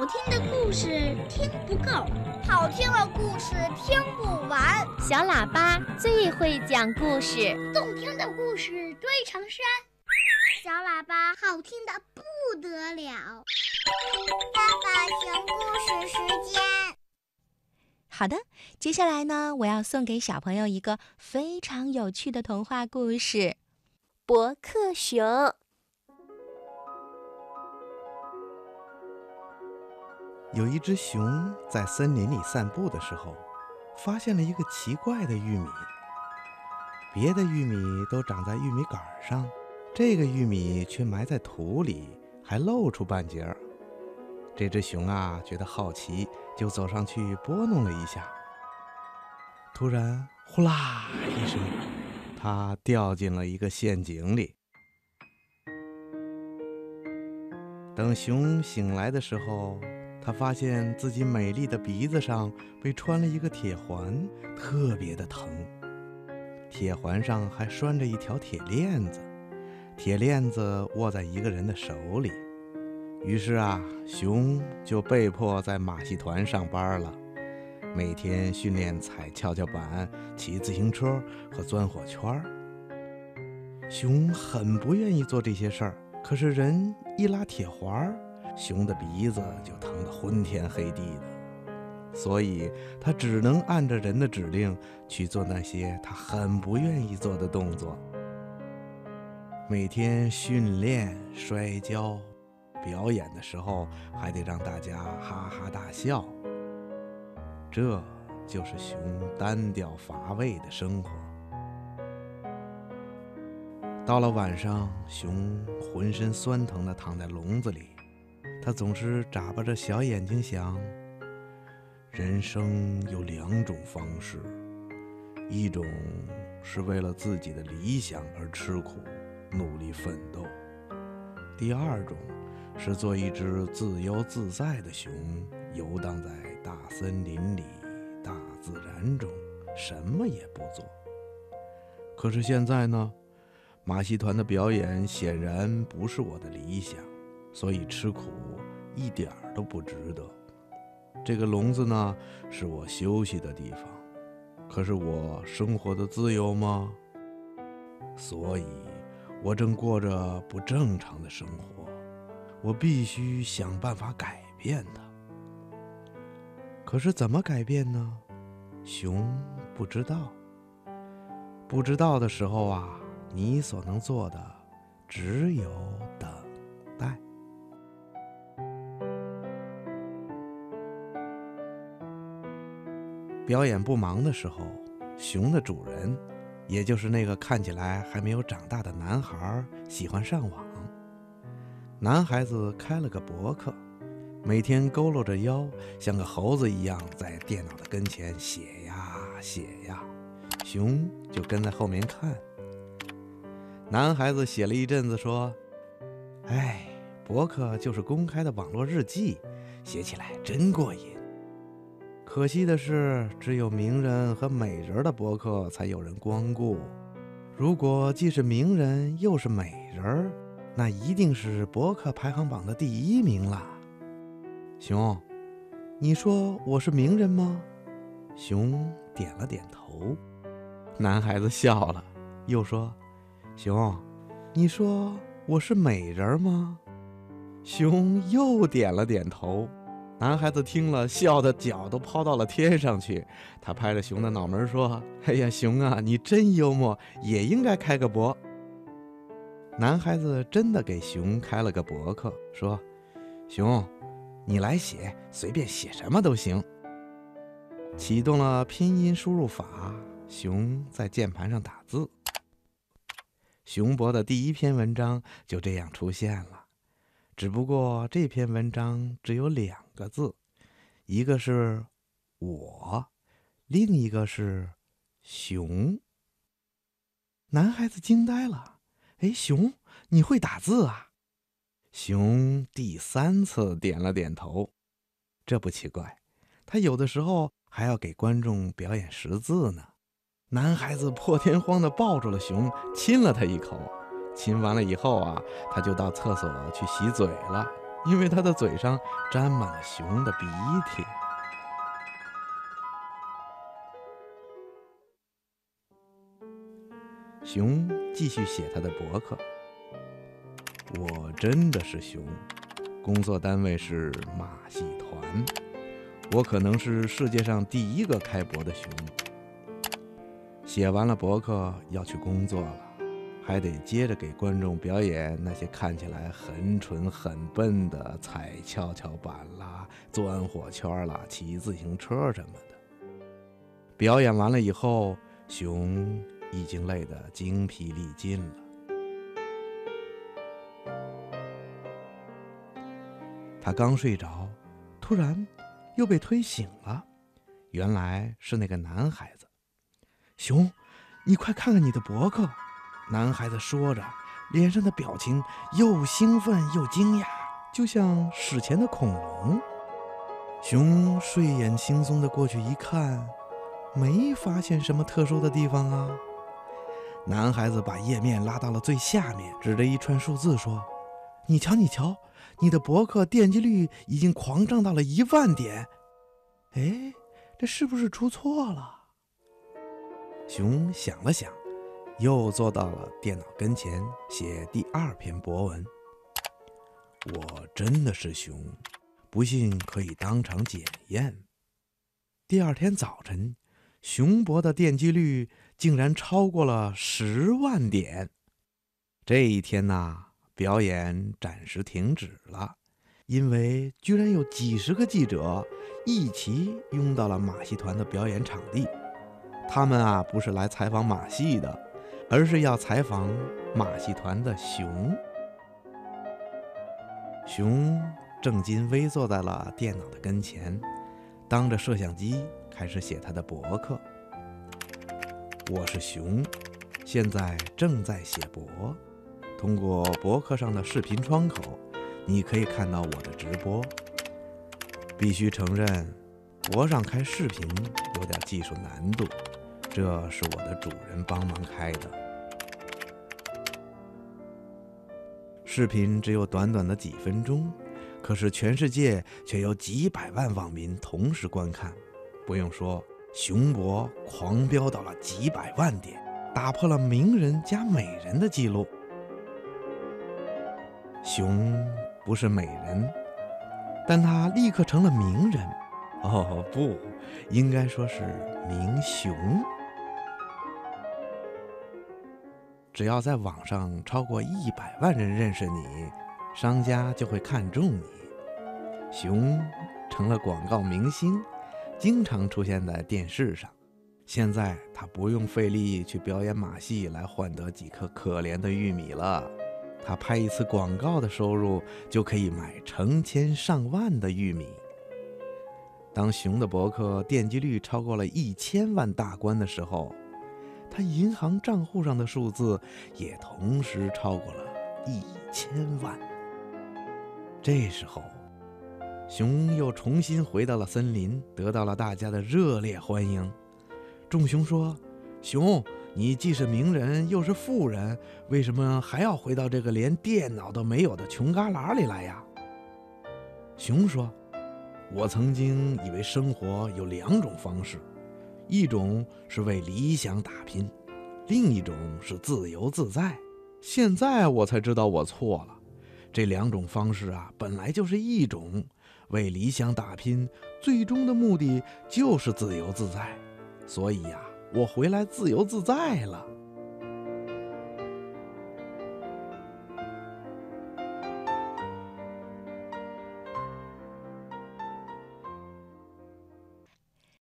好听的故事听不够，好听的故事听不完。小喇叭最会讲故事，动听的故事堆成山。小喇叭好听的不得了。爸爸讲故事时间。好的，接下来呢，我要送给小朋友一个非常有趣的童话故事《伯克熊》。有一只熊在森林里散步的时候，发现了一个奇怪的玉米。别的玉米都长在玉米杆上，这个玉米却埋在土里，还露出半截儿。这只熊啊，觉得好奇，就走上去拨弄了一下。突然，呼啦一声，它掉进了一个陷阱里。等熊醒来的时候，他发现自己美丽的鼻子上被穿了一个铁环，特别的疼。铁环上还拴着一条铁链子，铁链子握在一个人的手里。于是啊，熊就被迫在马戏团上班了，每天训练踩跷跷板、骑自行车和钻火圈儿。熊很不愿意做这些事儿，可是人一拉铁环儿。熊的鼻子就疼得昏天黑地的，所以他只能按着人的指令去做那些他很不愿意做的动作。每天训练、摔跤、表演的时候，还得让大家哈哈大笑。这就是熊单调乏味的生活。到了晚上，熊浑身酸疼地躺在笼子里。他总是眨巴着小眼睛想：人生有两种方式，一种是为了自己的理想而吃苦、努力奋斗；第二种是做一只自由自在的熊，游荡在大森林里、大自然中，什么也不做。可是现在呢，马戏团的表演显然不是我的理想。所以吃苦一点儿都不值得。这个笼子呢，是我休息的地方，可是我生活的自由吗？所以，我正过着不正常的生活。我必须想办法改变它。可是怎么改变呢？熊不知道。不知道的时候啊，你所能做的只有等待。表演不忙的时候，熊的主人，也就是那个看起来还没有长大的男孩，喜欢上网。男孩子开了个博客，每天佝偻着腰，像个猴子一样在电脑的跟前写呀写呀，熊就跟在后面看。男孩子写了一阵子，说：“哎，博客就是公开的网络日记，写起来真过瘾。”可惜的是，只有名人和美人的博客才有人光顾。如果既是名人又是美人，那一定是博客排行榜的第一名了。熊，你说我是名人吗？熊点了点头。男孩子笑了，又说：“熊，你说我是美人吗？”熊又点了点头。男孩子听了，笑得脚都抛到了天上去。他拍着熊的脑门说：“哎呀，熊啊，你真幽默，也应该开个博。”男孩子真的给熊开了个博客，说：“熊，你来写，随便写什么都行。”启动了拼音输入法，熊在键盘上打字。熊博的第一篇文章就这样出现了。只不过这篇文章只有两个字，一个是“我”，另一个是“熊”。男孩子惊呆了：“哎，熊，你会打字啊？”熊第三次点了点头。这不奇怪，他有的时候还要给观众表演识字呢。男孩子破天荒地抱住了熊，亲了他一口。亲完了以后啊，他就到厕所去洗嘴了。因为他的嘴上沾满了熊的鼻涕。熊继续写他的博客。我真的是熊，工作单位是马戏团，我可能是世界上第一个开博的熊。写完了博客要去工作了，还得接着给观众表演那些看起来很蠢很笨的踩跷跷板啦、钻火圈啦、骑自行车什么的。表演完了以后，熊。已经累得精疲力尽了。他刚睡着，突然又被推醒了。原来是那个男孩子。熊，你快看看你的博客！男孩子说着，脸上的表情又兴奋又惊讶，就像史前的恐龙。熊睡眼惺忪的过去一看，没发现什么特殊的地方啊。男孩子把页面拉到了最下面，指着一串数字说：“你瞧，你瞧，你的博客点击率已经狂涨到了一万点。哎，这是不是出错了？”熊想了想，又坐到了电脑跟前写第二篇博文。我真的是熊，不信可以当场检验。第二天早晨，熊博的点击率。竟然超过了十万点！这一天呐，表演暂时停止了，因为居然有几十个记者一起拥到了马戏团的表演场地。他们啊，不是来采访马戏的，而是要采访马戏团的熊。熊正襟危坐在了电脑的跟前，当着摄像机开始写他的博客。我是熊，现在正在写博。通过博客上的视频窗口，你可以看到我的直播。必须承认，博上开视频有点技术难度，这是我的主人帮忙开的。视频只有短短的几分钟，可是全世界却有几百万网民同时观看。不用说。熊博狂飙到了几百万点，打破了名人加美人的记录。熊不是美人，但他立刻成了名人。哦，不，应该说是名熊。只要在网上超过一百万人认识你，商家就会看中你。熊成了广告明星。经常出现在电视上，现在他不用费力去表演马戏来换得几颗可怜的玉米了，他拍一次广告的收入就可以买成千上万的玉米。当熊的博客点击率超过了一千万大关的时候，他银行账户上的数字也同时超过了一千万。这时候。熊又重新回到了森林，得到了大家的热烈欢迎。众熊说：“熊，你既是名人又是富人，为什么还要回到这个连电脑都没有的穷旮旯里来呀？”熊说：“我曾经以为生活有两种方式，一种是为理想打拼，另一种是自由自在。现在我才知道我错了，这两种方式啊，本来就是一种。”为理想打拼，最终的目的就是自由自在。所以呀，我回来自由自在了。